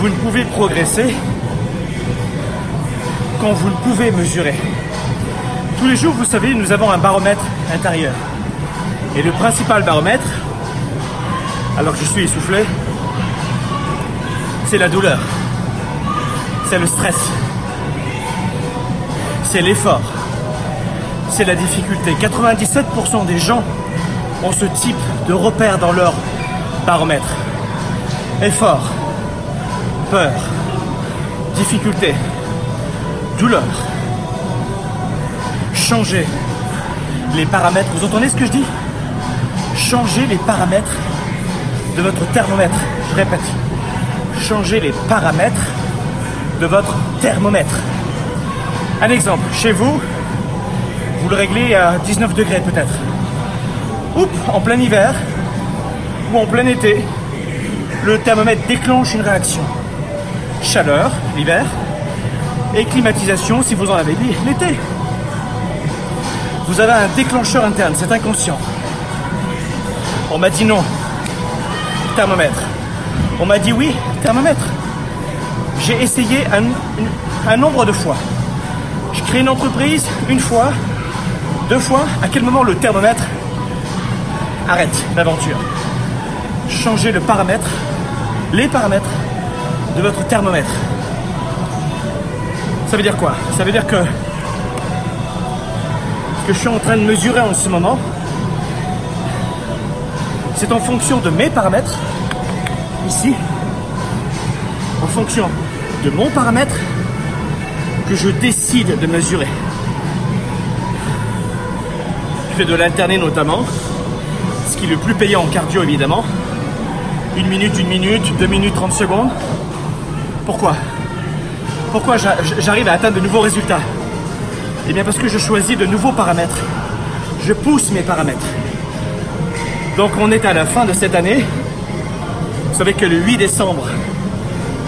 Vous ne pouvez progresser quand vous ne pouvez mesurer. Tous les jours, vous savez, nous avons un baromètre intérieur. Et le principal baromètre, alors que je suis essoufflé, c'est la douleur. C'est le stress. C'est l'effort. C'est la difficulté. 97% des gens ont ce type de repère dans leur baromètre. Effort, peur, difficulté, douleur. Changer les paramètres. Vous entendez ce que je dis? Changer les paramètres de votre thermomètre. Je répète. Changer les paramètres de votre thermomètre. Un exemple. Chez vous, vous le réglez à 19 degrés peut-être. Oups, en plein hiver ou en plein été, le thermomètre déclenche une réaction. Chaleur, l'hiver, et climatisation si vous en avez l'été. Vous avez un déclencheur interne, c'est inconscient. On m'a dit non, thermomètre. On m'a dit oui, thermomètre. J'ai essayé un, un nombre de fois. Je crée une entreprise une fois, deux fois. À quel moment le thermomètre arrête l'aventure? Changez le paramètre, les paramètres de votre thermomètre. Ça veut dire quoi? Ça veut dire que ce que je suis en train de mesurer en ce moment, c'est en fonction de mes paramètres, ici, en fonction de mon paramètre, que je décide de mesurer. Je fais de l'alterné notamment, ce qui est le plus payant en cardio évidemment. Une minute, une minute, deux minutes, 30 secondes. Pourquoi? Pourquoi j'arrive à atteindre de nouveaux résultats? Eh bien parce que je choisis de nouveaux paramètres. Je pousse mes paramètres. Donc on est à la fin de cette année. Vous savez que le 8 décembre,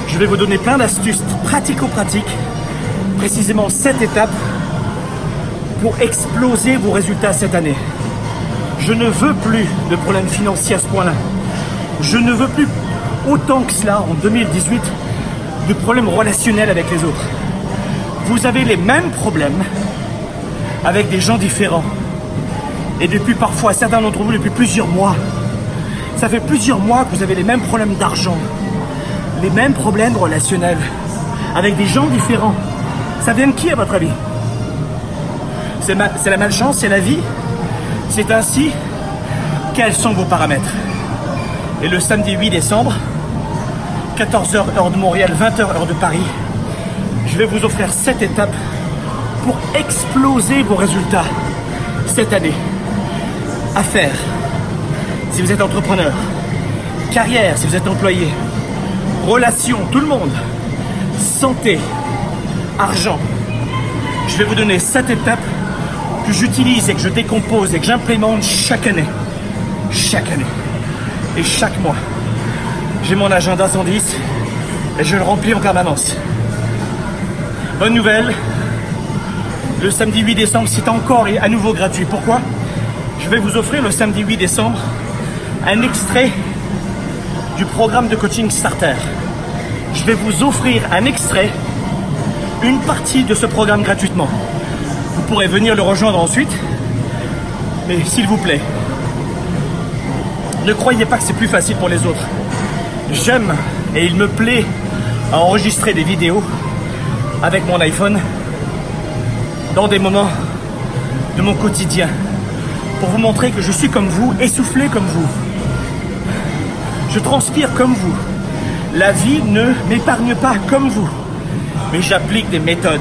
je vais vous donner plein d'astuces pratico-pratiques, précisément 7 étapes pour exploser vos résultats cette année. Je ne veux plus de problèmes financiers à ce point-là. Je ne veux plus autant que cela en 2018 de problèmes relationnels avec les autres. Vous avez les mêmes problèmes avec des gens différents. Et depuis parfois, certains d'entre vous, depuis plusieurs mois, ça fait plusieurs mois que vous avez les mêmes problèmes d'argent, les mêmes problèmes relationnels, avec des gens différents. Ça vient de qui à votre avis? C'est la malchance, c'est la vie? C'est ainsi? Quels sont vos paramètres? Et le samedi 8 décembre, 14h heure de Montréal, 20h heure de Paris, je vais vous offrir 7 étapes pour exploser vos résultats cette année. Affaires, si vous êtes entrepreneur. Carrière, si vous êtes employé. Relations, tout le monde. Santé, argent. Je vais vous donner 7 étapes que j'utilise et que je décompose et que j'implémente chaque année. Chaque année. Et chaque mois. J'ai mon agenda 110 et je le remplis en permanence. Bonne nouvelle, le samedi 8 décembre, c'est encore et à nouveau gratuit. Pourquoi? Je vais vous offrir le samedi 8 décembre un extrait du programme de coaching Starter. Je vais vous offrir un extrait, une partie de ce programme gratuitement. Vous pourrez venir le rejoindre ensuite, mais s'il vous plaît, ne croyez pas que c'est plus facile pour les autres. J'aime et il me plaît à enregistrer des vidéos avec mon iPhone dans des moments de mon quotidien pour vous montrer que je suis comme vous, essoufflé comme vous. Je transpire comme vous. La vie ne m'épargne pas comme vous. Mais j'applique des méthodes.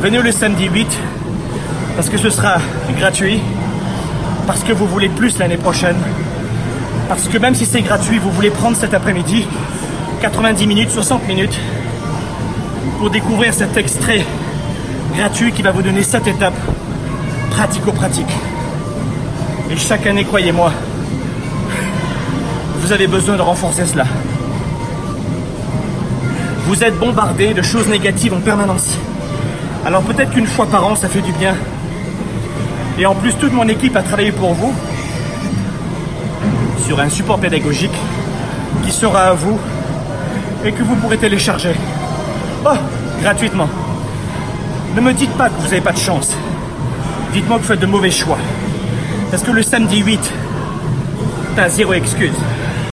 Venez le samedi 8 parce que ce sera gratuit. Parce que vous voulez plus l'année prochaine. Parce que même si c'est gratuit, vous voulez prendre cet après-midi 90 minutes, 60 minutes pour découvrir cet extrait gratuit qui va vous donner cette étape pratico-pratique. Et chaque année, croyez-moi, vous avez besoin de renforcer cela. Vous êtes bombardé de choses négatives en permanence. Alors peut-être qu'une fois par an, ça fait du bien. Et en plus, toute mon équipe a travaillé pour vous sur un support pédagogique qui sera à vous et que vous pourrez télécharger. Oh, gratuitement. Ne me dites pas que vous n'avez pas de chance. Dites-moi que vous faites de mauvais choix. Parce que le samedi 8, t'as zéro excuse.